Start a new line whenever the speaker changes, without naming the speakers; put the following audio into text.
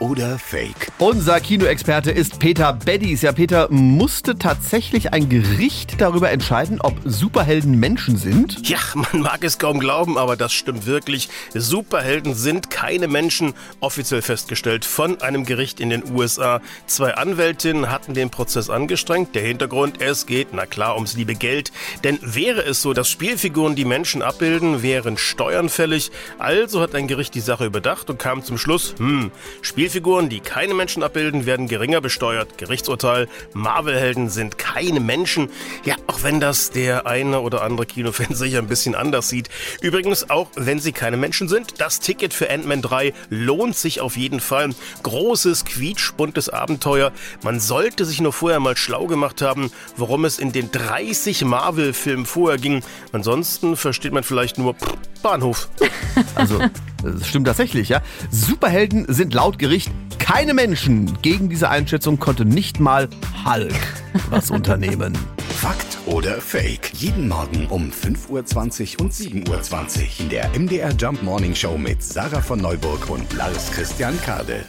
oder Fake?
Unser Kinoexperte ist Peter Beddies. Ja, Peter, musste tatsächlich ein Gericht darüber entscheiden, ob Superhelden Menschen sind?
Ja, man mag es kaum glauben, aber das stimmt wirklich. Superhelden sind keine Menschen, offiziell festgestellt von einem Gericht in den USA. Zwei Anwältinnen hatten den Prozess angestrengt. Der Hintergrund, es geht, na klar, ums liebe Geld. Denn wäre es so, dass Spielfiguren die Menschen abbilden, wären Steuern fällig. Also hat ein Gericht die Sache überdacht und kam zum Schluss, hm, Spielfiguren Spielfiguren, die keine Menschen abbilden, werden geringer besteuert. Gerichtsurteil, Marvel-Helden sind keine Menschen. Ja, auch wenn das der eine oder andere Kinofan sicher ein bisschen anders sieht. Übrigens, auch wenn sie keine Menschen sind, das Ticket für Ant-Man 3 lohnt sich auf jeden Fall. Großes, quietschbuntes Abenteuer. Man sollte sich nur vorher mal schlau gemacht haben, worum es in den 30 Marvel-Filmen vorher ging. Ansonsten versteht man vielleicht nur Bahnhof.
Also, das stimmt tatsächlich, ja. Superhelden sind laut Gericht keine Menschen. Gegen diese Einschätzung konnte nicht mal Hulk was unternehmen.
Fakt oder Fake? Jeden Morgen um 5.20 Uhr und 7.20 Uhr in der MDR Jump Morning Show mit Sarah von Neuburg und Lars Christian Kade.